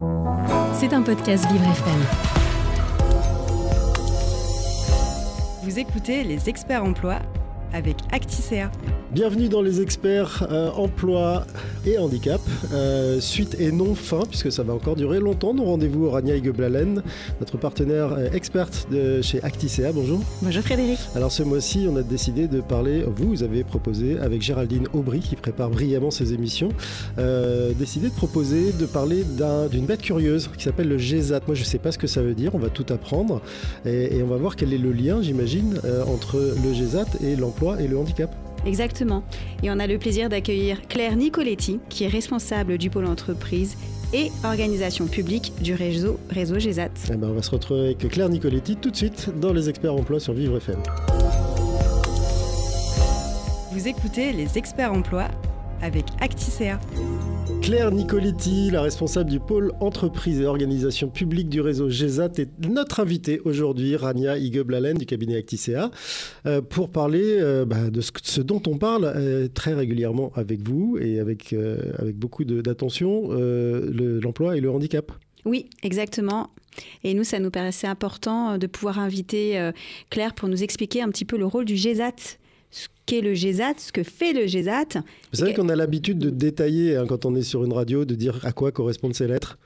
C'est un podcast Vivre FM. Vous écoutez les experts emploi avec Acticea. Bienvenue dans les experts euh, emploi et handicap. Euh, suite et non fin, puisque ça va encore durer longtemps. Nos rendez-vous au Rania Igeblalen, notre partenaire euh, experte de chez Acticea. Bonjour. Bonjour Frédéric. Alors ce mois-ci, on a décidé de parler, vous avez proposé avec Géraldine Aubry, qui prépare brillamment ses émissions, décidé de proposer de parler d'une bête curieuse qui s'appelle le GESAT. Moi je ne sais pas ce que ça veut dire, on va tout apprendre et, et on va voir quel est le lien, j'imagine, entre le GESAT et l'emploi et le handicap. Exactement. Et on a le plaisir d'accueillir Claire Nicoletti, qui est responsable du pôle entreprise et organisation publique du réseau, réseau GESAT. Eh ben, on va se retrouver avec Claire Nicoletti tout de suite dans les experts emploi sur Vivre FM. Vous écoutez les experts emploi avec Acticea. Claire Nicoletti, la responsable du pôle entreprise et organisation publique du réseau GESAT, est notre invitée aujourd'hui, Rania Igeblalen du cabinet Acticea, euh, pour parler euh, bah, de ce, dont on parle euh, très régulièrement avec vous et avec, avec beaucoup d'attention, l'emploi et le handicap. Oui, exactement. Et nous, ça nous paraissait important de pouvoir inviter Claire pour nous expliquer un petit peu le rôle du GESAT qu'est le GESAT, ce que fait le GESAT. Vous savez qu'on a l'habitude de détailler hein, quand on est sur une radio, de dire à quoi correspondent ces lettres?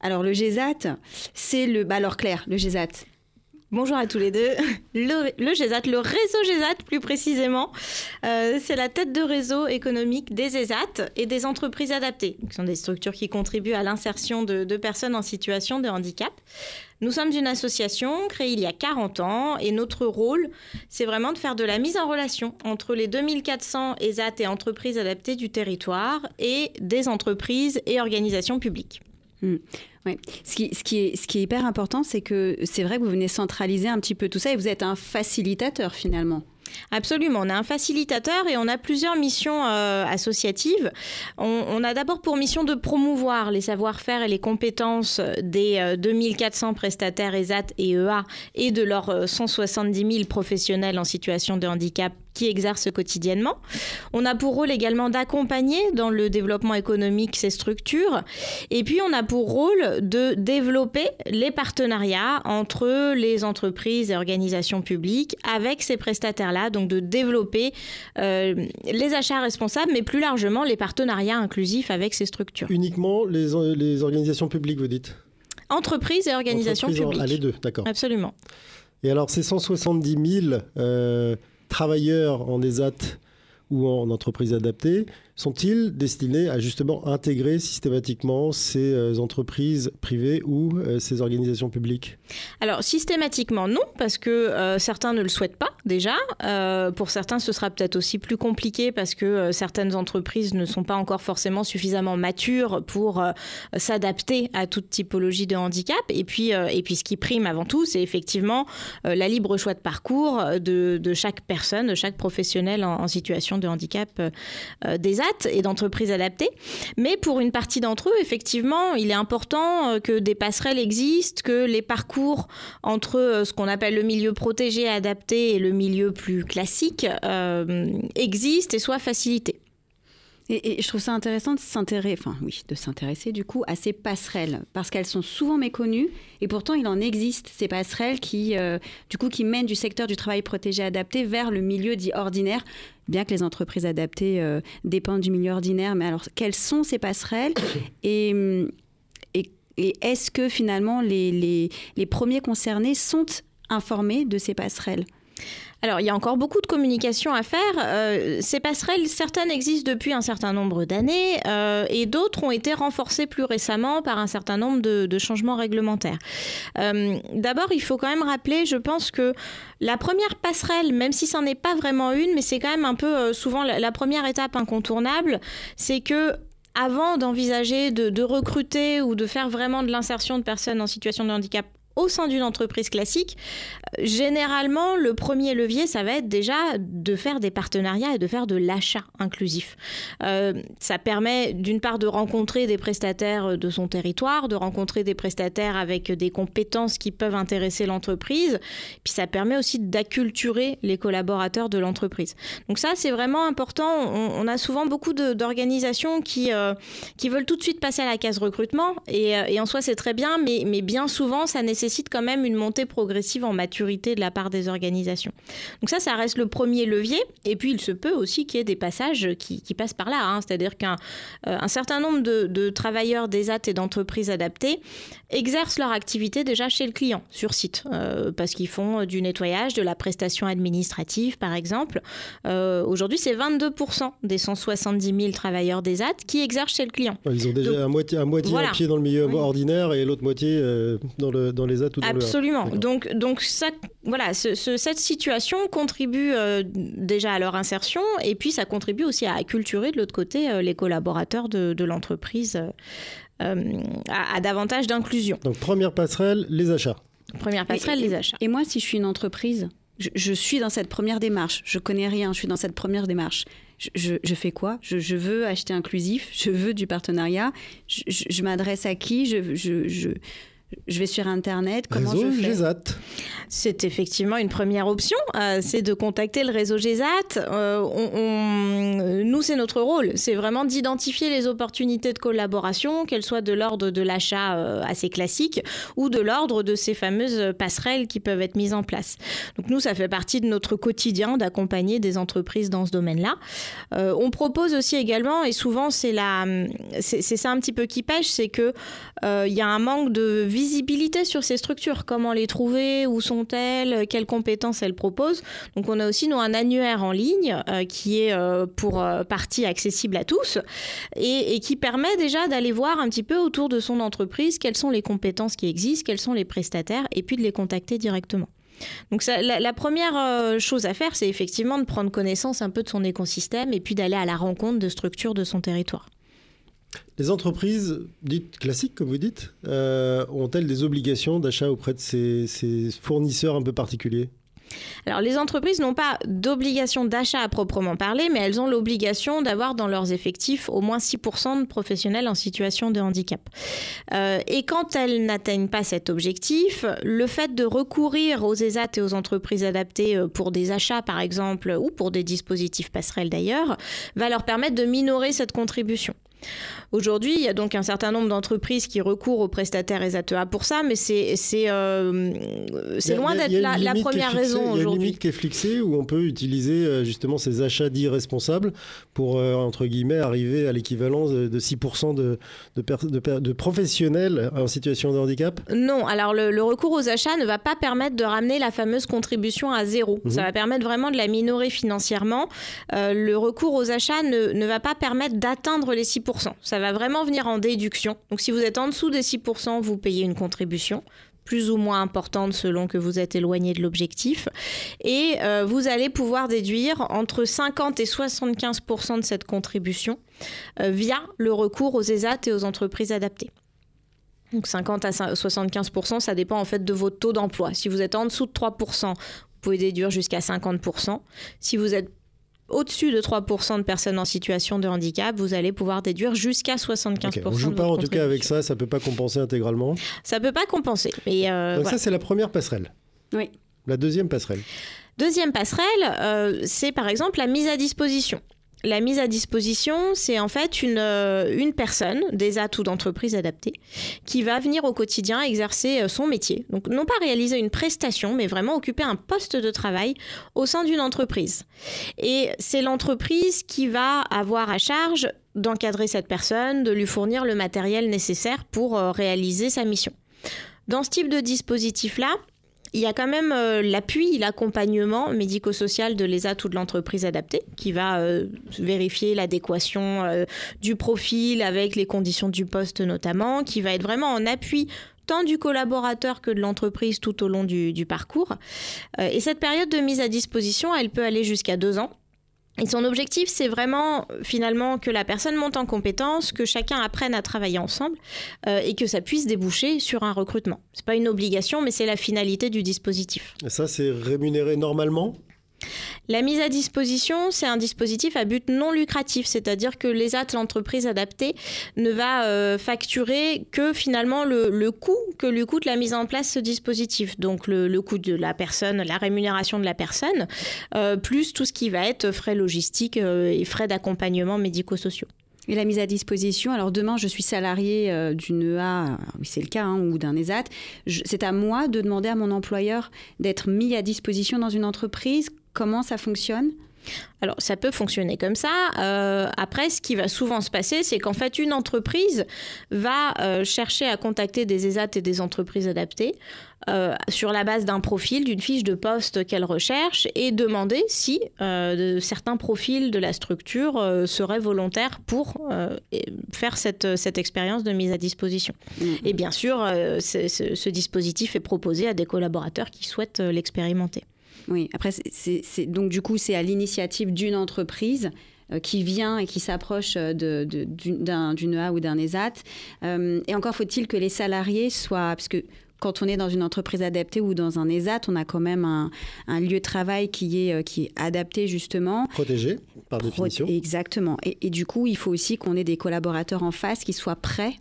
Alors le GESAT, c'est le... Bah alors Claire, le GESAT, Bonjour à tous les deux. Le, le GESAT, le réseau GESAT plus précisément, euh, c'est la tête de réseau économique des ESAT et des entreprises adaptées, qui sont des structures qui contribuent à l'insertion de, de, personnes en situation de handicap. Nous sommes une association créée il y a 40 ans et notre rôle, c'est vraiment de faire de la mise en relation entre les 2400 ESAT et entreprises adaptées du territoire et des entreprises et organisations publiques. Ce, qui, ce, qui est, ce qui est hyper important, c'est que c'est vrai que vous venez centraliser un petit peu tout ça et vous êtes un facilitateur finalement. Absolument, on a un facilitateur et on a plusieurs missions euh, associatives. On, a d'abord pour mission de promouvoir les savoir-faire et les compétences des 2400 euh, prestataires ESAT et EA et de leurs 170 euh, 000 professionnels en situation de handicap qui exercent quotidiennement. On a pour rôle également d'accompagner dans le développement économique ces structures. Et puis on a pour rôle de développer les partenariats entre les entreprises et organisations publiques avec ces prestataires-là, donc de développer euh, les achats responsables, mais plus largement les partenariats inclusifs avec ces structures. Uniquement les, les organisations publiques, vous dites? Entreprises et organisations publiques. Ah, les deux, d'accord. Absolument. Et alors, ces 170 000 euh, travailleurs en ESAT ou en entreprise adaptée sont-ils destinés à justement intégrer systématiquement ces euh, entreprises privées ou euh, ces organisations publiques? Alors systématiquement non, parce que euh, certains ne le souhaitent pas déjà. pour certains, ce sera peut-être aussi plus compliqué parce que certaines entreprises ne sont pas encore forcément suffisamment matures pour s'adapter à toute typologie de handicap. Et puis, et puis ce qui prime avant tout, c'est effectivement la libre choix de parcours de, chaque personne, de chaque professionnel en, en situation de handicap des et d'entreprises adaptées. Mais pour une partie d'entre eux, effectivement, il est important euh, que des passerelles existent, que les parcours entre euh, ce qu'on appelle le milieu protégé, adapté et le milieu plus classique euh, existent et soient facilités. Et, je trouve ça intéressant de s'intéresser, enfin oui, de s'intéresser du coup à ces passerelles parce qu'elles sont souvent méconnues et pourtant il en existe ces passerelles qui, euh, du coup, qui mènent du secteur du travail protégé adapté vers le milieu dit ordinaire. Bien que les entreprises adaptées euh, dépendent du milieu ordinaire, mais alors quelles sont ces passerelles et, et, est-ce que finalement les, les, les premiers concernés sont informés de ces passerelles? Alors, il y a encore beaucoup de communication à faire. Euh, ces passerelles, certaines existent depuis un certain nombre d'années euh, et d'autres ont été renforcées plus récemment par un certain nombre de, changements réglementaires. Euh, d'abord, il faut quand même rappeler, je pense que la première passerelle, même si ça n'est pas vraiment une, mais c'est quand même un peu souvent la, première étape incontournable, c'est que avant d'envisager de, recruter ou de faire vraiment de l'insertion de personnes en situation de handicap au sein d'une entreprise classique, généralement, le premier levier, ça va être déjà de faire des partenariats et de faire de l'achat inclusif. Euh, ça permet d'une part de rencontrer des prestataires de son territoire, de rencontrer des prestataires avec des compétences qui peuvent intéresser l'entreprise, puis ça permet aussi d'acculturer les collaborateurs de l'entreprise. Donc ça, c'est vraiment important. On, a souvent beaucoup d'organisations qui, euh, qui veulent tout de suite passer à la case recrutement, et, euh, et en soi, c'est très bien, mais, mais bien souvent, ça nécessite quand même une montée progressive en maturité de la part des organisations. Donc ça, ça reste le premier levier. Et puis, il se peut aussi qu'il y ait des passages qui, passent par là. Hein. C'est-à-dire qu'un euh, certain nombre de, travailleurs des AT et d'entreprises adaptées exercent leur activité déjà chez le client, sur site, euh, parce qu'ils font du nettoyage, de la prestation administrative, par exemple. Euh, aujourd'hui, c'est 22% des 170 000 travailleurs des AT qui exercent chez le client. Ils ont déjà un moitié, un moitié un pied dans le milieu ordinaire et l'autre moitié dans, le, dans les Absolument. donc, donc ça, voilà, cette situation contribue euh, déjà à leur insertion et puis ça contribue aussi à acculturer de l'autre côté euh, les collaborateurs de, l'entreprise euh, à, davantage d'inclusion. Donc première passerelle, les achats. Première passerelle, les achats. Et moi, si je suis une entreprise, je, suis dans cette première démarche. Je connais rien, je suis dans cette première démarche. Je, fais quoi? Je, veux acheter inclusif, je veux du partenariat. Je, m'adresse à qui? Je, je vais sur Internet. Comment réseau je GESAT. C'est effectivement une première option, euh, c'est de contacter le réseau GESAT. Euh, nous, c'est notre rôle, c'est vraiment d'identifier les opportunités de collaboration, qu'elles soient de l'ordre de l'achat euh, assez classique ou de l'ordre de ces fameuses passerelles qui peuvent être mises en place. Donc nous, ça fait partie de notre quotidien d'accompagner des entreprises dans ce domaine-là. on propose aussi également, et souvent c'est c'est ça un petit peu qui pêche, c'est que il y a un manque de visibilité sur ces structures, comment les trouver, où sont-elles, quelles compétences elles proposent. Donc on a aussi nous un annuaire en ligne euh, qui est euh, pour euh, partie accessible à tous et, qui permet déjà d'aller voir un petit peu autour de son entreprise quelles sont les compétences qui existent, quels sont les prestataires et puis de les contacter directement. Donc la, première chose à faire, c'est effectivement de prendre connaissance un peu de son écosystème et puis d'aller à la rencontre de structures de son territoire. Les entreprises dites classiques, comme vous dites, euh, ont-elles des obligations d'achat auprès de ces, fournisseurs un peu particuliers? Alors les entreprises n'ont pas d'obligation d'achat à proprement parler, mais elles ont l'obligation d'avoir dans leurs effectifs au moins 6% de professionnels en situation de handicap. Euh, et quand elles n'atteignent pas cet objectif, le fait de recourir aux ESAT et aux entreprises adaptées euh, pour des achats par exemple, ou pour des dispositifs passerelles d'ailleurs, va leur permettre de minorer cette contribution. Aujourd'hui, il y a donc un certain nombre d'entreprises qui recourent aux prestataires ESATEA pour ça, mais c'est euh, loin d'être la, première raison aujourd'hui. Il y a une limite qui est fixée où on peut utiliser euh, justement ces achats dits responsables pour, euh, entre guillemets, arriver à l'équivalence de, 6% de, de, professionnels en situation de handicap? Non, alors le, recours aux achats ne va pas permettre de ramener la fameuse contribution à zéro. Mhm. Ça va permettre vraiment de la minorer financièrement. le recours aux achats ne, ne va pas permettre d'atteindre les 6%. Ça va vraiment venir en déduction. Donc si vous êtes en dessous des 6%, vous payez une contribution plus ou moins importante selon que vous êtes éloigné de l'objectif. Et euh, vous allez pouvoir déduire entre 50 et 75% de cette contribution euh, via le recours aux ESAT et aux entreprises adaptées. Donc 50 à 75 ça dépend en fait de votre taux d'emploi. Si vous êtes en dessous de 3 vous pouvez déduire jusqu'à 50 Si vous êtes au-dessus de 3% de personnes en situation de handicap, vous allez pouvoir déduire jusqu'à 75%. on ne joue pas en tout cas avec ça, ça ne peut pas compenser intégralement Ça ne peut pas compenser. Mais euh, Donc ça, c'est la première passerelle. Oui. La deuxième passerelle. Deuxième passerelle, euh, c'est par exemple la mise à disposition. La mise à disposition, c'est en fait une, euh, une personne, des atouts d'entreprise adaptés, qui va venir au quotidien exercer euh, son métier. Donc non pas réaliser une prestation, mais vraiment occuper un poste de travail au sein d'une entreprise. Et c'est l'entreprise qui va avoir à charge d'encadrer cette personne, de lui fournir le matériel nécessaire pour euh, réaliser sa mission. Dans ce type de dispositif-là, il y a quand même euh, l'appui, l'accompagnement médico-social de l'ESAT ou de l'entreprise adaptée qui va euh, vérifier l'adéquation euh, du profil avec les conditions du poste notamment, qui va être vraiment en appui tant du collaborateur que de l'entreprise tout au long du, du parcours. et cette période de mise à disposition, elle peut aller jusqu'à deux ans. Et son objectif, c'est vraiment finalement que la personne monte en compétence, que chacun apprenne à travailler ensemble euh, et que ça puisse déboucher sur un recrutement. C'est pas une obligation, mais c'est la finalité du dispositif. Et ça, c'est rémunéré normalement? La mise à disposition, c'est un dispositif à but non lucratif, c'est-à-dire que l'ESAT, l'entreprise adaptée, ne va euh, facturer que finalement le, coût que lui coûte la mise en place de ce dispositif. Donc le, coût de la personne, la rémunération de la personne, euh, plus tout ce qui va être frais logistiques euh, et frais d'accompagnement médico-sociaux. Et la mise à disposition, alors demain je suis salarié d'une EA, c'est le cas, hein, ou d'un ESAT, c'est à moi de demander à mon employeur d'être mis à disposition dans une entreprise Comment ça fonctionne? Alors, ça peut fonctionner comme ça. Euh, après, ce qui va souvent se passer, c'est qu'en fait, une entreprise va euh, chercher à contacter des ESAT et des entreprises adaptées euh, sur la base d'un profil, d'une fiche de poste qu'elle recherche et demander si certains profils de la structure seraient volontaires pour faire cette, cette expérience de mise à disposition. Mmh. Et bien sûr, ce dispositif est proposé à des collaborateurs qui souhaitent l'expérimenter. Oui, après, c'est, donc du coup, c'est à l'initiative d'une entreprise euh, qui vient et qui s'approche euh, d'une A ou d'un ESAT. Euh, et encore faut-il que les salariés soient... Parce que quand on est dans une entreprise adaptée ou dans un ESAT, on a quand même un, lieu de travail qui est, qui est adapté justement. Protégé, par définition. Exactement. Et, et, du coup, il faut aussi qu'on ait des collaborateurs en face qui soient prêts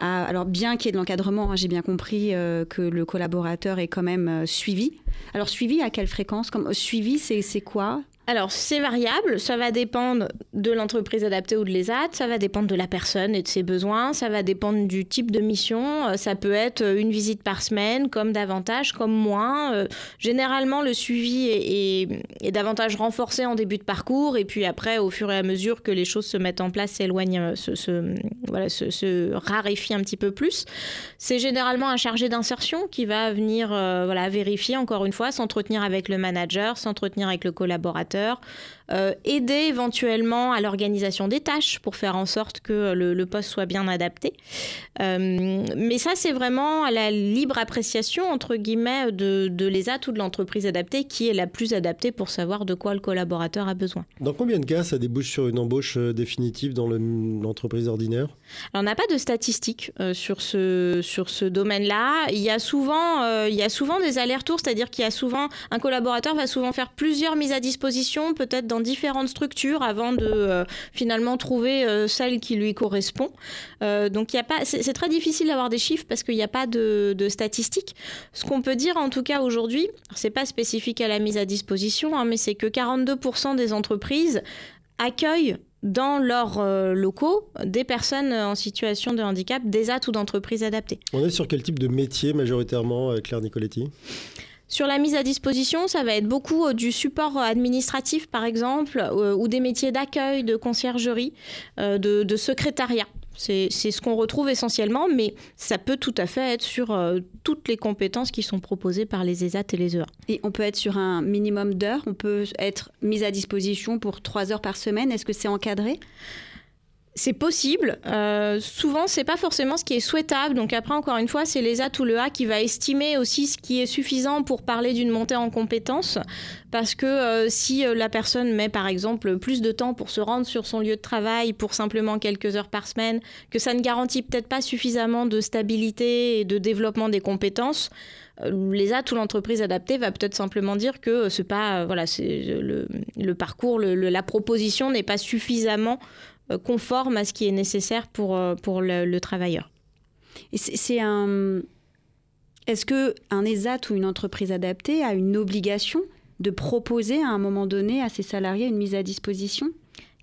alors bien qu'il y ait de l'encadrement, hein, j'ai bien compris euh, que le collaborateur est quand même euh, suivi. Alors suivi à quelle fréquence? Comme, Suivi, c'est quoi? Alors, c'est variable. Ça va dépendre de l'entreprise adaptée ou de l'ESAT. Ça va dépendre de la personne et de ses besoins. Ça va dépendre du type de mission. Euh, ça peut être une visite par semaine, comme davantage, comme moins. Euh, généralement, le suivi est, davantage renforcé en début de parcours. Et puis après, au fur et à mesure que les choses se mettent en place, s'éloignent, euh, se, voilà, se, raréfie un petit peu plus. C'est généralement un chargé d'insertion qui va venir voilà, vérifier, encore une fois, s'entretenir avec le manager, s'entretenir avec le collaborateur collaborateurs euh, aider éventuellement à l'organisation des tâches pour faire en sorte que le, poste soit bien adapté. Euh, mais ça, c'est vraiment à la libre appréciation, entre guillemets, de, de l'ESAT ou de l'entreprise adaptée qui est la plus adaptée pour savoir de quoi le collaborateur a besoin. Dans combien de cas ça débouche sur une embauche euh, définitive dans l'entreprise ordinaire? Alors, On n'a pas de statistiques sur ce, sur ce domaine-là. Il, y a souvent, il y a souvent des allers-retours, c'est-à-dire qu'il y a souvent, un collaborateur va souvent faire plusieurs mises à disposition peut-être dans différentes structures avant de euh, finalement trouver euh, celle qui lui correspond. Euh, donc c'est très difficile d'avoir des chiffres parce qu'il n'y a pas de, statistiques. Ce qu'on peut dire en tout cas aujourd'hui, c'est pas spécifique à la mise à disposition, hein, mais c'est que 42% des entreprises accueillent dans leurs locaux des personnes en situation de handicap, des ou d'entreprises adaptées. On est sur quel type de métier majoritairement, Claire Nicoletti? Sur la mise à disposition, ça va être beaucoup euh, du support administratif, par exemple, euh, ou des métiers d'accueil, de conciergerie, euh, de, secrétariat. C'est ce qu'on retrouve essentiellement, mais ça peut tout à fait être sur toutes les compétences qui sont proposées par les ESAT et les EA. Et on peut être sur un minimum d'heures, on peut être mis à disposition pour trois heures par semaine. Est-ce que c'est encadré? C'est possible. Euh, souvent, c'est pas forcément ce qui est souhaitable. Donc après, encore une fois, c'est l'ESA ou le A qui va estimer aussi ce qui est suffisant pour parler d'une montée en compétences. Parce que euh, si euh, la personne met, par exemple, plus de temps pour se rendre sur son lieu de travail pour simplement quelques heures par semaine, que ça ne garantit peut-être pas suffisamment de stabilité et de développement des compétences, euh, l'ESA ou l'entreprise adaptée va peut-être simplement dire que c'est pas voilà c'est le, parcours la proposition n'est pas suffisamment conforme à ce qui est nécessaire pour, euh, pour le, travailleur. Et c'est un. Est-ce que un ESAT ou une entreprise adaptée a une obligation de proposer à un moment donné à ses salariés une mise à disposition?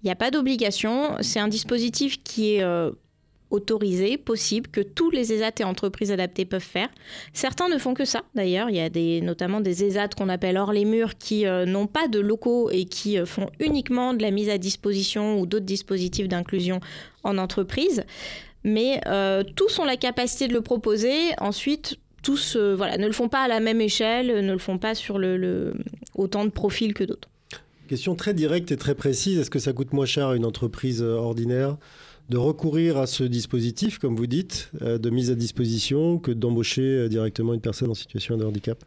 Il n'y a pas d'obligation. C'est un dispositif qui est euh, autorisé, possible, que tous les ESAT et entreprises adaptées peuvent faire. Certains ne font que ça, d'ailleurs. Il y a notamment des ESAT qu'on appelle hors les murs qui euh, n'ont pas de locaux et qui euh, font uniquement de la mise à disposition ou d'autres dispositifs d'inclusion en entreprise. Mais euh, tous ont la capacité de le proposer. Ensuite, tous voilà, ne le font pas à la même échelle, ne le font pas sur le, autant de profils que d'autres. Question très directe et très précise. Est-ce que ça coûte moins cher à une entreprise ordinaire? De recourir à ce dispositif, comme vous dites, euh, de mise à disposition, que d'embaucher euh, directement une personne en situation de handicap?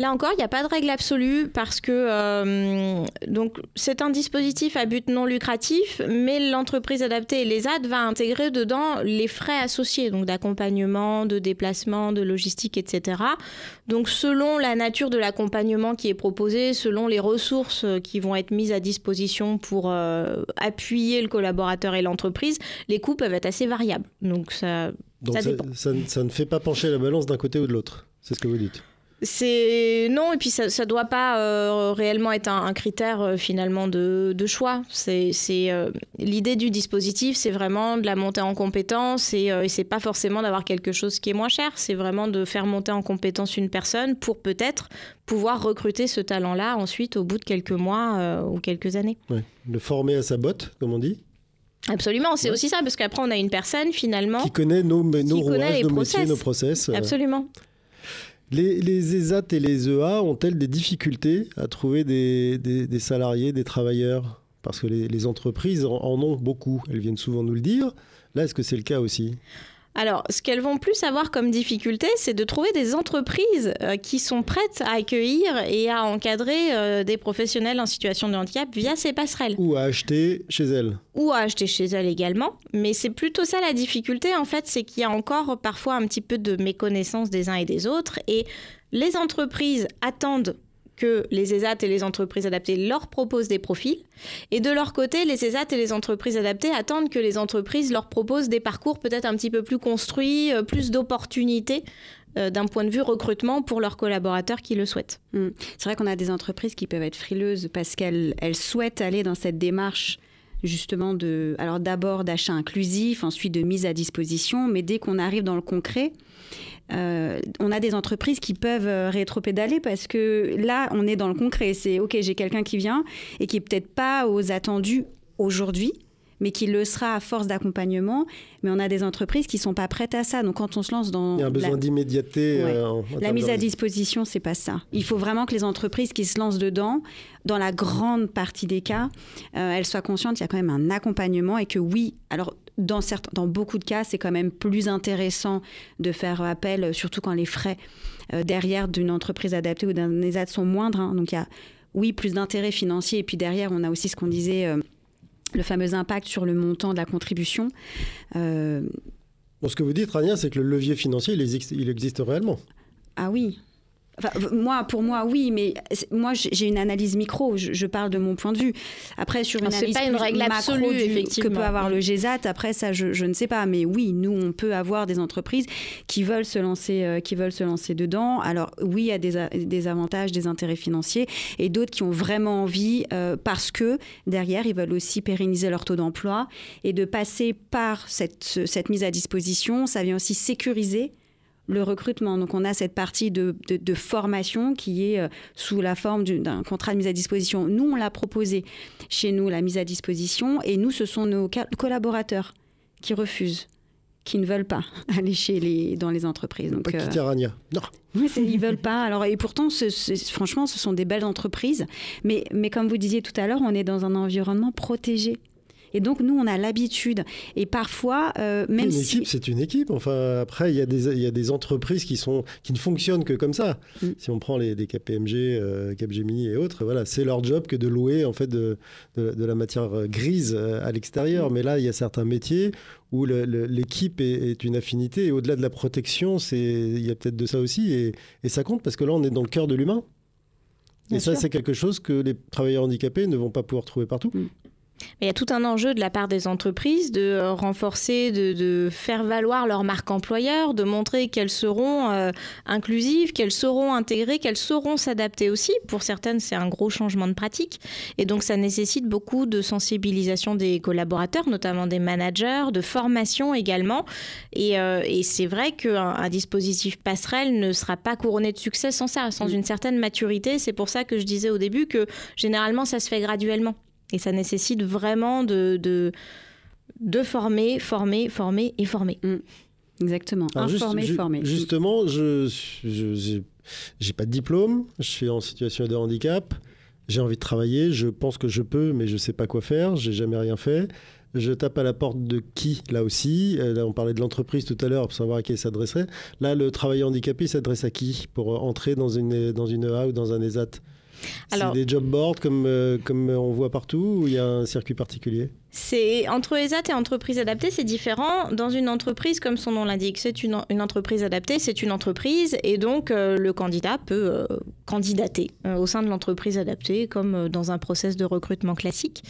Là encore, il n'y a pas de règle absolue parce que euh, donc c'est un dispositif à but non lucratif, mais l'entreprise adaptée et les AD va intégrer dedans les frais associés, donc d'accompagnement, de déplacement, de logistique, etc. Donc selon la nature de l'accompagnement qui est proposé, selon les ressources qui vont être mises à disposition pour euh, appuyer le collaborateur et l'entreprise, les coûts peuvent être assez variables. Donc ça, Donc ça ça, dépend. ça ne- ça ne fait pas pencher la balance d'un côté ou de l'autre. C'est ce que vous dites. C'est non et puis ça ça doit pas euh, réellement être un, un critère euh, finalement de, de choix. C'est euh, l'idée du dispositif, c'est vraiment de la montée en compétence et, et c'est pas forcément d'avoir quelque chose qui est moins cher. C'est vraiment de faire monter en compétence une personne pour peut-être pouvoir recruter ce talent-là ensuite au bout de quelques mois ou quelques années. Ouais. Le former à sa botte, comme on dit, Absolument, c'est Ouais. aussi ça parce qu'après on a une personne finalement. qui connaît nos, nos connaît rouages, les nos process. nos process. Absolument. Les, ESAT et les EA ont-elles des difficultés à trouver des, salariés, des travailleurs? Parce que les, entreprises en, en ont beaucoup. Elles viennent souvent nous le dire. Là, est-ce que c'est le cas aussi? Alors, ce qu'elles vont plus avoir comme difficulté, c'est de trouver des entreprises euh, qui sont prêtes à accueillir et à encadrer euh, des professionnels en situation de handicap via ces passerelles. Ou à acheter chez elles Ou à acheter chez elles également. Mais c'est plutôt ça la difficulté, en fait, c'est qu'il y a encore parfois un petit peu de méconnaissance des uns et des autres. Et les entreprises attendent que les ESAT et les entreprises adaptées leur proposent des profils. Et de leur côté, les ESAT et les entreprises adaptées attendent que les entreprises leur proposent des parcours peut-être un petit peu plus construits, euh, plus d'opportunités euh, d'un point de vue recrutement pour leurs collaborateurs qui le souhaitent. C'est vrai qu'on a des entreprises qui peuvent être frileuses parce qu'elles elles souhaitent aller dans cette démarche justement de, alors d'abord d'achat inclusif, ensuite de mise à disposition, mais dès qu'on arrive dans le concret, euh, on a des entreprises qui peuvent euh, rétropédaler parce que là, on est dans le concret. C'est OK, j'ai quelqu'un qui vient et qui est peut-être pas aux attendus aujourd'hui, mais qui le sera à force d'accompagnement. Mais on a des entreprises qui sont pas prêtes à ça. Donc quand on se lance dans Il y a un la- besoin d'immédiateté. Ouais. euh, en- en la mise à disposition, c'est pas ça. Il faut vraiment que les entreprises qui se lancent dedans, dans la grande partie des cas, euh, elles soient conscientes qu'il y a quand même un accompagnement et que oui, alors dans, certains, dans beaucoup de cas, c'est quand même plus intéressant de faire appel, euh, surtout quand les frais euh, derrière d'une entreprise adaptée ou d'un ESAT sont moindres. hein. Donc il y a, oui, plus d'intérêt financier et puis derrière, on a aussi ce qu'on disait. euh, le fameux impact sur le montant de la contribution. Euh, Bon, ce que vous dites, Rania, c'est que le levier financier, il existe, il existe réellement. Ah oui. Enfin, moi, pour moi, oui, mais moi, j'ai une analyse micro. Je, je parle de mon point de vue. Après, sur une analyse pas une plus règle macro absolue, du- effectivement. que peut avoir Mm. le GESAT. Après, ça, je, je ne sais pas. Mais oui, nous, on peut avoir des entreprises qui veulent se lancer, euh, qui veulent se lancer dedans. Alors, oui, il y a des, avantages, des intérêts financiers, et d'autres qui ont vraiment envie euh, parce que derrière, ils veulent aussi pérenniser leur taux d'emploi et de passer par cette, ce- cette mise à disposition. Ça vient aussi sécuriser le recrutement. Donc on a cette partie de, de- de formation qui est euh, sous la forme du- d'un contrat de mise à disposition. Nous, on l'a proposé chez nous, la mise à disposition, et nous, ce sont nos collaborateurs qui refusent, qui ne veulent pas aller chez les, dans les entreprises. Donc, Pas euh. Non. oui, ils veulent pas. Alors, et pourtant, ce- ce- franchement, ce sont des belles entreprises. Mais, mais comme vous disiez tout à l'heure, on est dans un environnement protégé. Et donc, nous, on a l'habitude. Et parfois, euh, même une si... équipe, c'est une équipe. Enfin, après, il y, a des- il y a des entreprises qui, sont, qui ne fonctionnent que comme ça. Mm. Si on prend les, les KPMG, euh, Capgemini et autres, voilà, c'est leur job que de louer en fait de, de- de la matière euh, grise euh, à l'extérieur. Mm. Mais là, il y a certains métiers où l'équipe est, est une affinité. Et au-delà de la protection, c'est il y a peut-être de ça aussi. Et, et ça compte parce que là, on est dans le cœur de l'humain. Et ça, c'est quelque chose que les travailleurs handicapés ne vont pas pouvoir trouver partout. Il y a tout un enjeu de la part des entreprises de euh, renforcer, de, de faire valoir leur marque employeur, de montrer qu'elles seront euh, inclusives, qu'elles sauront intégrer, qu'elles sauront s'adapter aussi. Pour certaines, c'est un gros changement de pratique. Et donc, ça nécessite beaucoup de sensibilisation des collaborateurs, notamment des managers, de formation également. Et, euh, et c'est vrai qu'un un dispositif passerelle ne sera pas couronné de succès sans ça, sans Mm. une certaine maturité. C'est pour ça que je disais au début que généralement, ça se fait graduellement. Et ça nécessite vraiment de, de, de former, former, former et former. Exactement. Alors, juste- Informer, ju- former. Justement, je j'ai pas de diplôme, je suis en situation de handicap, j'ai envie de travailler, je pense que je peux, mais je sais pas quoi faire, j'ai jamais rien fait. je tape à la porte de qui là aussi? Là, on parlait de l'entreprise tout à l'heure pour savoir à qui il s'adresserait. Là, le travailleur handicapé s'adresse à qui pour entrer dans une, dans une EA ou dans un ESAT c'est des job boards comme, comme on voit partout ou il y a un circuit particulier? C'est entre ESAT et entreprise adaptée, c'est différent. Dans une entreprise, comme son nom l'indique, c'est une, entreprise adaptée, c'est une entreprise, et donc euh, le candidat peut euh, candidater euh, au sein de l'entreprise adaptée, comme dans un process de recrutement classique.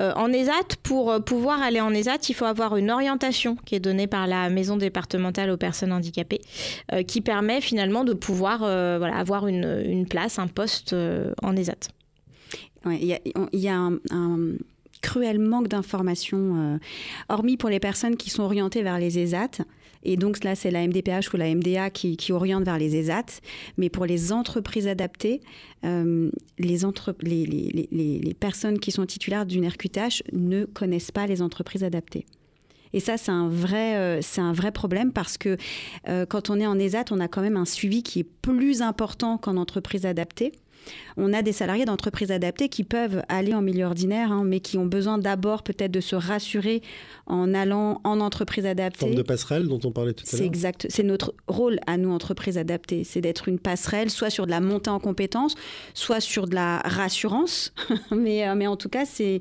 en ESAT, pour pouvoir aller en ESAT, il faut avoir une orientation qui est donnée par la maison départementale aux personnes handicapées, qui permet finalement de pouvoir avoir une, place, un poste en ESAT. Il y, a, un cruel manque d'informations, euh, hormis pour les personnes qui sont orientées vers les ESAT. Et donc là, c'est la MDPH ou la MDA qui, oriente vers les ESAT. Mais pour les entreprises adaptées, euh, les, personnes qui sont titulaires d'une RQTH ne connaissent pas les entreprises adaptées. Et ça, c'est un vrai, euh, c'est un vrai problème parce que quand on est en ESAT, on a quand même un suivi qui est plus important qu'en entreprise adaptée. On a des salariés d'entreprises adaptées qui peuvent aller en milieu ordinaire, hein, mais qui ont besoin d'abord peut-être de se rassurer en allant en entreprise adaptée. Forme de passerelle dont on parlait tout à l'heure. C'est exact. C'est notre rôle à nous, entreprises adaptées. C'est d'être une passerelle, soit sur de la montée en compétences, soit sur de la rassurance. mais, euh, mais en tout cas, c'est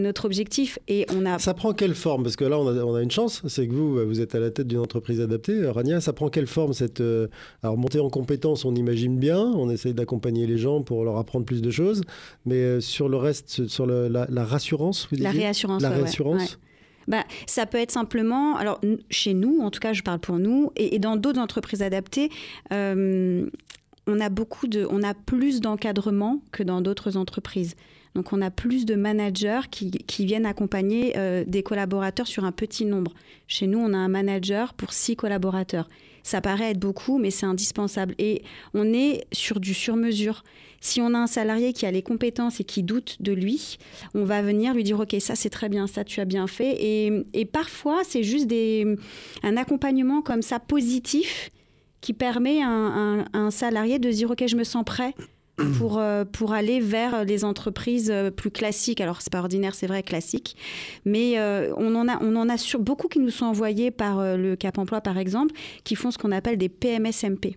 notre objectif. Et on a... Ça prend quelle forme? Parce que là, on a, on a une chance, c'est que vous, vous êtes à la tête d'une entreprise adaptée. Rania, ça prend quelle forme cette... Euh, alors, montée en compétences, on imagine bien, on essaye d'accompagner les gens pour leur apprendre plus de choses. Mais euh, sur le reste, sur la, rassurance, vous La réassurance. La réassurance. Bah, ça peut être simplement, alors chez nous, en tout cas je parle pour nous, et, dans d'autres entreprises adaptées, euh, on a beaucoup de, on a plus d'encadrement que dans d'autres entreprises. Donc on a plus de managers qui, viennent accompagner euh, des collaborateurs sur un petit nombre. Chez nous, on a un manager pour six collaborateurs. Ça paraît être beaucoup, mais c'est indispensable. Et on est sur du sur-mesure. Si on a un salarié qui a les compétences et qui doute de lui, on va venir lui dire, OK, ça c'est très bien, ça tu as bien fait. Et, parfois, c'est juste un accompagnement comme ça positif qui permet à un, salarié de dire, OK, je me sens prêt pour, euh, pour aller vers les entreprises euh, plus classiques. Alors, c'est pas ordinaire, c'est vrai, classique. Mais euh, on en a, on en a sur, beaucoup qui nous sont envoyés par le Cap Emploi, par exemple, qui font ce qu'on appelle des PMSMP.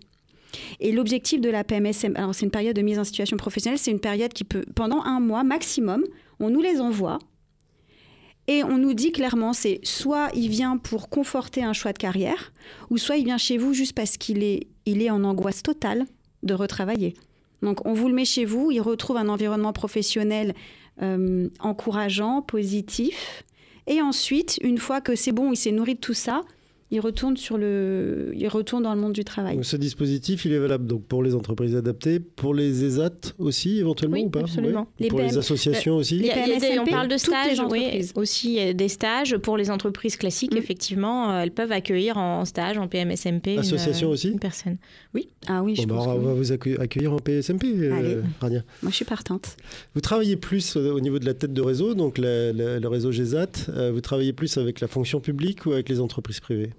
Et l'objectif de la PMSMP, alors c'est une période de mise en situation professionnelle, c'est une période qui peut, pendant un mois maximum, on nous les envoie. Et on nous dit clairement, c'est soit il vient pour conforter un choix de carrière, ou soit il vient chez vous juste parce qu'il est, il est en angoisse totale de retravailler. Donc on vous le met chez vous, il retrouve un environnement professionnel euh, encourageant, positif. Et ensuite, une fois que c'est bon, il s'est nourri de tout ça, il retourne, sur le, il retourne dans le monde du travail. ce dispositif, il est valable donc pour les entreprises adaptées, pour les ESAT aussi éventuellement ou pas? absolument. pour les associations aussi? les On parle de stages, oui, aussi des stages pour les entreprises classiques, mm. effectivement, euh, elles peuvent accueillir en stage, en PMSMP. Association une, aussi? Une personne. Oui. Ah oui, je bah, On va vous accueillir en PMSMP, euh, Rania. Moi, je suis partante. Vous travaillez plus euh, au niveau de la tête de réseau, donc le réseau GESAT, vous travaillez plus avec la fonction publique ou avec les entreprises privées?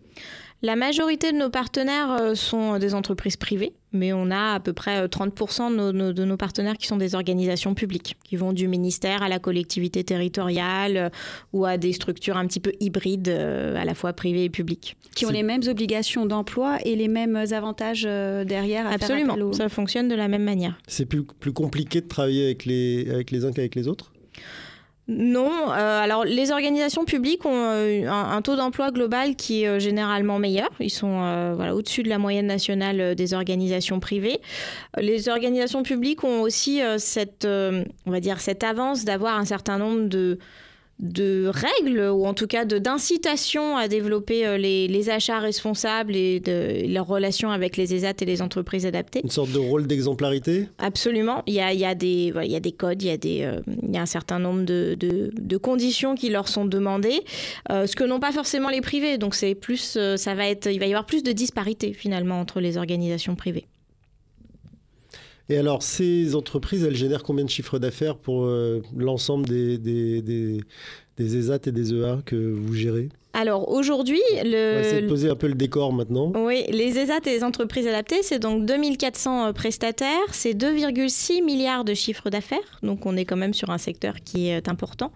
La majorité de nos partenaires euh, sont des entreprises privées, mais on a à peu près 30% euh, de nos, partenaires qui sont des organisations publiques, qui vont du ministère à la collectivité territoriale euh, ou à des structures un petit peu hybrides, à la fois privées et publiques. Qui ont les mêmes obligations d'emploi et les mêmes avantages derrière à Absolument, ça fonctionne de la même manière. C'est plus, plus compliqué de travailler avec les, avec les uns qu'avec les autres? Non, euh, alors les organisations publiques ont euh, un, taux d'emploi global qui est euh, généralement meilleur. Ils sont au-dessus de la moyenne nationale des organisations privées. Les organisations publiques ont aussi cette, on va dire, cette avance d'avoir un certain nombre de de règles ou en tout cas d'incitation à développer euh, les, achats responsables et de, leurs relations avec les ESAT et les entreprises adaptées. Une sorte de rôle d'exemplarité? Absolument. Il y a, il y, a des, il y a des codes, il y a, des, euh, il y a un certain nombre de, de, conditions qui leur sont demandées, euh, ce que n'ont pas forcément les privés. Donc c'est plus, ça va être, il va y avoir plus de disparité finalement entre les organisations privées. Et alors, ces entreprises, elles génèrent combien de chiffres d'affaires pour l'ensemble des, ESAT et des EA que vous gérez? Alors aujourd'hui, le... On va essayer de poser un peu le décor maintenant. Oui, les ESAT et les entreprises adaptées, c'est donc 2400 euh, prestataires, c'est 2,6 milliards de chiffre d'affaires, donc on est quand même sur un secteur qui est important.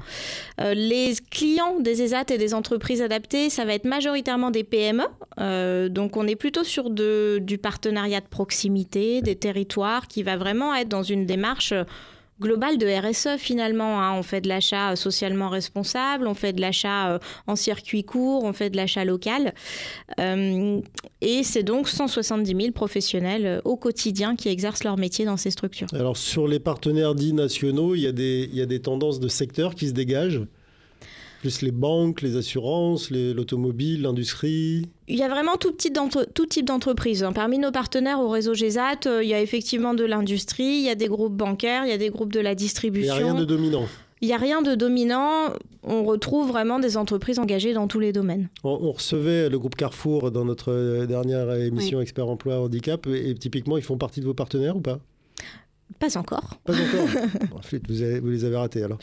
Euh, les clients des ESAT et des entreprises adaptées, ça va être majoritairement des PME, euh, donc on est plutôt sur de, du partenariat de proximité, des territoires, qui va vraiment être dans une démarche global de RSE finalement. Hein. On fait de l'achat socialement responsable, on fait de l'achat euh, en circuit court, on fait de l'achat local. Euh, et c'est donc 170 000 professionnels euh, au quotidien qui exercent leur métier dans ces structures. Alors sur les partenaires dits nationaux, il y a des, il y a des tendances de secteur qui se dégagent plus les banques, les assurances, l'automobile, l'industrie Il y a vraiment tout, tout type d'entreprise. Hein. Parmi nos partenaires au réseau GESAT, euh, il y a effectivement de l'industrie, il y a des groupes bancaires, il y a des groupes de la distribution. Il n'y a rien de dominant il n'y a rien de dominant. On retrouve vraiment des entreprises engagées dans tous les domaines. On, recevait le groupe Carrefour dans notre euh, dernière émission Expert Emploi Handicap. Et typiquement, ils font partie de vos partenaires ou pas? Pas encore. Pas encore. vous, vous, les avez ratés alors.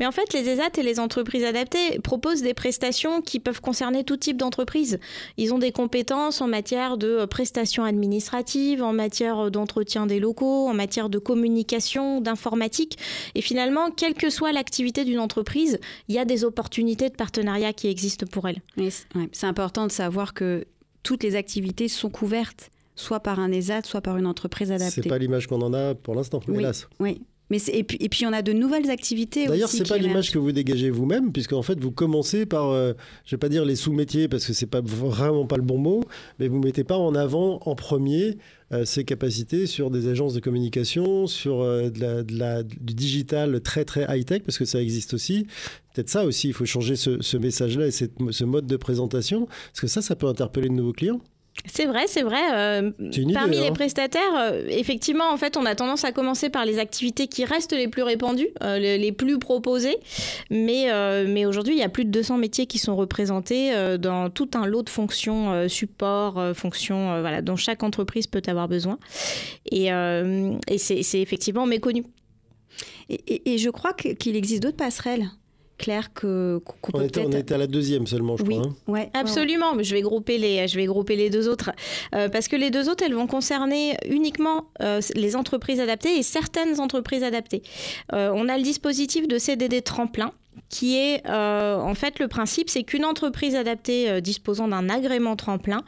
Mais en fait, les ESAT et les entreprises adaptées proposent des prestations qui peuvent concerner tout type d'entreprise. Ils ont des compétences en matière de prestations administratives, en matière d'entretien des locaux, en matière de communication, d'informatique. Et finalement, quelle que soit l'activité d'une entreprise, il y a des opportunités de partenariat qui existent pour elle. c'est important de savoir que toutes les activités sont couvertes soit par un ESAT, soit par une entreprise adaptée. C'est pas l'image qu'on en a pour l'instant, oui, hélas. Oui. Mais et, puis, et puis on a de nouvelles activités D'ailleurs, c'est pas l'image que vous dégagez vous-même, puisque en fait vous commencez par, euh, je vais pas dire les sous-métiers parce que c'est pas vraiment pas le bon mot, mais vous mettez pas en avant en premier euh, ces capacités sur des agences de communication, sur euh, de la, du digital très très high-tech, parce que ça existe aussi. Peut-être ça aussi, il faut changer ce, ce message-là et ce mode de présentation, parce que ça, ça peut interpeller de nouveaux clients. C'est vrai, c'est vrai. Euh, parmi les hein. prestataires, euh, effectivement, en fait, on a tendance à commencer par les activités qui restent les plus répandues, euh, les, plus proposées. Mais, mais aujourd'hui, il y a plus de 200 métiers qui sont représentés dans tout un lot de fonctions support, fonctions voilà, dont chaque entreprise peut avoir besoin. Et, et c'est effectivement méconnu. Et, et je crois qu'il existe d'autres passerelles clair que qu'on on, était, on était à la deuxième seulement, je oui. crois. Hein. Ouais, Absolument, mais je vais grouper les, je vais grouper les deux autres euh, parce que les deux autres, elles vont concerner uniquement euh, les entreprises adaptées et certaines entreprises adaptées. Euh, on a le dispositif de CDD tremplin qui est en fait le principe, c'est qu'une entreprise adaptée disposant d'un agrément tremplin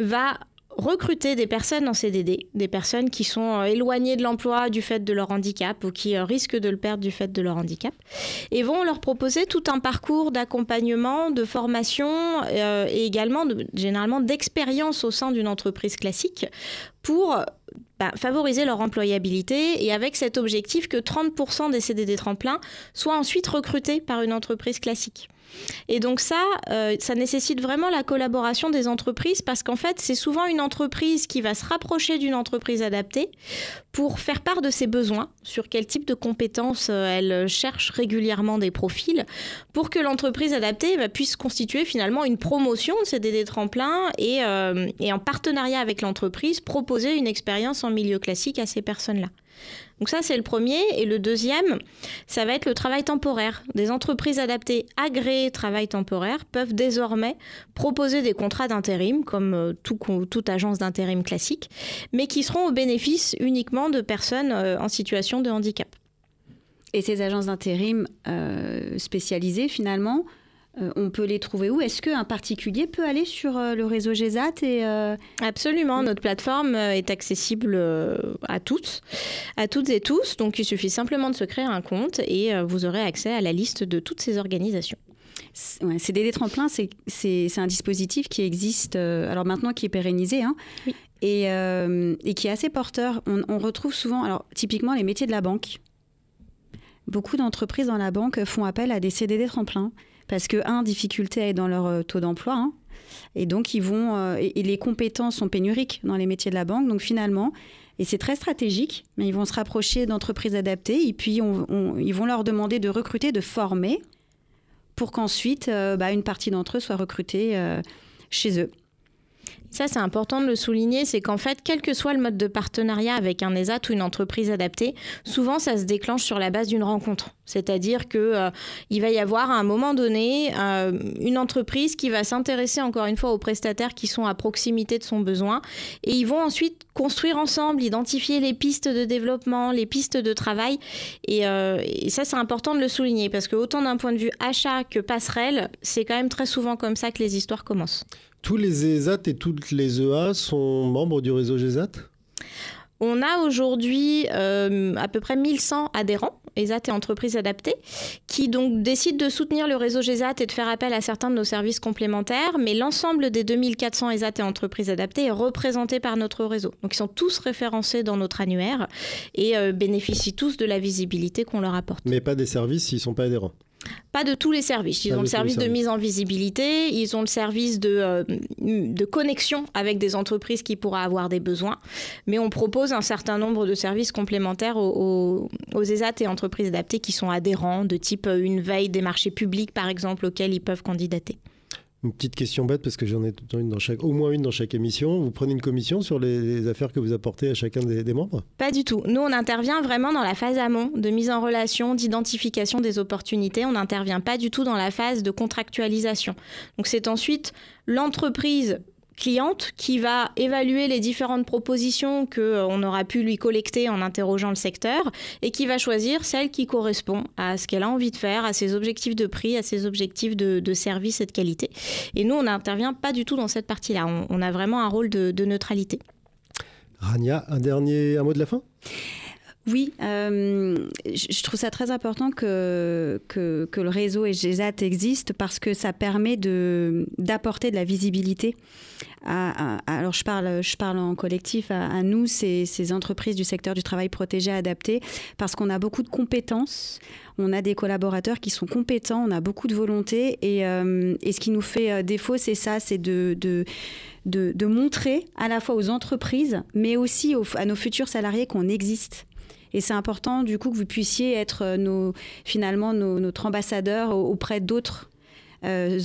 va recruter des personnes en CDD, des personnes qui sont euh, éloignées de l'emploi du fait de leur handicap ou qui euh, risquent de le perdre du fait de leur handicap, et vont leur proposer tout un parcours d'accompagnement, de formation euh, et également généralement d'expérience au sein d'une entreprise classique pour bah, favoriser leur employabilité et avec cet objectif que 30% des CDD tremplins soient ensuite recrutés par une entreprise classique. Et donc ça, euh, ça nécessite vraiment la collaboration des entreprises parce qu'en fait, c'est souvent une entreprise qui va se rapprocher d'une entreprise adaptée pour faire part de ses besoins, sur quel type de compétences euh, elle cherche régulièrement des profils, pour que l'entreprise adaptée bah, puisse constituer finalement une promotion de CDD tremplin et, euh, et en partenariat avec l'entreprise, proposer une expérience en milieu classique à ces personnes-là. Donc ça, c'est le premier. Et le deuxième, ça va être le travail temporaire. Des entreprises adaptées agréées travail temporaire peuvent désormais proposer des contrats d'intérim, comme euh, toute agence d'intérim classique, mais qui seront au bénéfice uniquement de personnes euh, en situation de handicap. Et ces agences d'intérim euh, spécialisées, finalement, euh, on peut les trouver où? Est-ce qu'un particulier peut aller sur euh, le réseau GESAT et euh, Absolument, notre plateforme est accessible à toutes, à toutes et tous. Donc il suffit simplement de se créer un compte et vous aurez accès à la liste de toutes ces organisations. Ouais, CDD Tremplin, c'est un dispositif qui existe, alors maintenant qui est pérennisé, hein, et, et, qui est assez porteur. On, on, retrouve souvent, alors typiquement les métiers de la banque. Beaucoup d'entreprises dans la banque font appel à des CDD Tremplin parce que, un, difficulté à être dans leur euh, taux d'emploi, hein. et donc ils vont, euh, et, les compétences sont pénuriques dans les métiers de la banque, donc finalement, et c'est très stratégique, mais ils vont se rapprocher d'entreprises adaptées, et puis ils vont leur demander de recruter, de former, pour qu'ensuite, euh, bah, une partie d'entre eux soit recrutée chez eux. Ça, c'est important de le souligner, c'est qu'en fait, quel que soit le mode de partenariat avec un ESAT ou une entreprise adaptée, souvent ça se déclenche sur la base d'une rencontre. C'est-à-dire que euh, il va y avoir à un moment donné euh, une entreprise qui va s'intéresser encore une fois aux prestataires qui sont à proximité de son besoin et ils vont ensuite construire ensemble, identifier les pistes de développement, les pistes de travail et, euh, et ça c'est important de le souligner parce que autant d'un point de vue achat que passerelle, c'est quand même très souvent comme ça que les histoires commencent. Tous les ESAT et toutes les EA sont membres du réseau GESAT on a aujourd'hui euh, à peu près 1100 adhérents, ESAT et entreprises adaptées, qui donc décident de soutenir le réseau GESAT et de faire appel à certains de nos services complémentaires, mais l'ensemble des 2400 ESAT et entreprises adaptées est représenté par notre réseau. Donc ils sont tous référencés dans notre annuaire et euh, bénéficient tous de la visibilité qu'on leur apporte. Mais pas des services s'ils ne sont pas adhérents pas de tous les services. Ils ont le service de mise en visibilité, ils ont le service de, euh, de connexion avec des entreprises qui pourraient avoir des besoins. Mais on propose un certain nombre de services complémentaires aux, aux, ESAT et entreprises adaptées qui sont adhérents, de type euh, une veille des marchés publics, par exemple, auxquels ils peuvent candidater. Une petite question bête parce que j'en ai une dans chaque, au moins une dans chaque émission. Vous prenez une commission sur les, affaires que vous apportez à chacun des, membres? Pas du tout. Nous, on intervient vraiment dans la phase amont de mise en relation, d'identification des opportunités. On n'intervient pas du tout dans la phase de contractualisation. Donc c'est ensuite l'entreprise cliente qui va évaluer les différentes propositions que euh, aura pu lui collecter en interrogeant le secteur et qui va choisir celle qui correspond à ce qu'elle a envie de faire, à ses objectifs de prix, à ses objectifs de, service et de qualité. Et nous, on n'intervient pas du tout dans cette partie-là. On, a vraiment un rôle de, neutralité. Rania, un dernier un mot de la fin? Oui, euh, je trouve ça très important que, que, le réseau EGESAT existe parce que ça permet d'apporter de, la visibilité. À, alors je parle, je parle en collectif à, nous, ces, ces, entreprises du secteur du travail protégé adapté, parce qu'on a beaucoup de compétences, on a des collaborateurs qui sont compétents, on a beaucoup de volonté, et, euh, et ce qui nous fait euh, défaut, c'est ça, c'est de de, de, montrer à la fois aux entreprises, mais aussi à nos futurs salariés qu'on existe. Et c'est important du coup que vous puissiez être euh, finalement notre ambassadeur auprès d'autres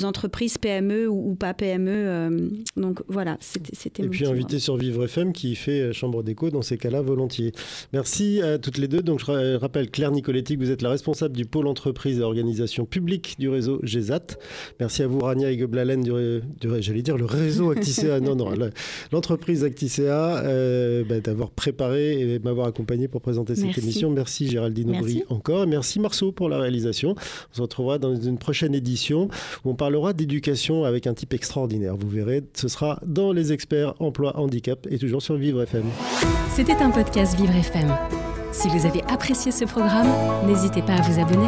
entreprises PME ou, pas PME. Euh, donc voilà, c'était Et puis invité sur Vivre FM qui fait euh, chambre d'écho dans ces cas-là volontiers. Merci à toutes les deux. Donc je rappelle Claire Nicoletti, vous êtes la responsable du pôle entreprise et organisation publique du réseau GESAT. Merci à vous Rania Egeblalen du, j'allais dire le réseau Acticea. non non, l'entreprise Acticea bah, d'avoir préparé et m'avoir accompagné pour présenter cette émission. Merci Géraldine Aubry encore. Merci Marceau pour la réalisation. On se retrouvera dans une prochaine édition où on parlera d'éducation avec un type extraordinaire. Vous verrez, ce sera dans les experts emploi handicap et toujours sur Vivre FM. C'était un podcast Vivre FM. Si vous avez apprécié ce programme, n'hésitez pas à vous abonner.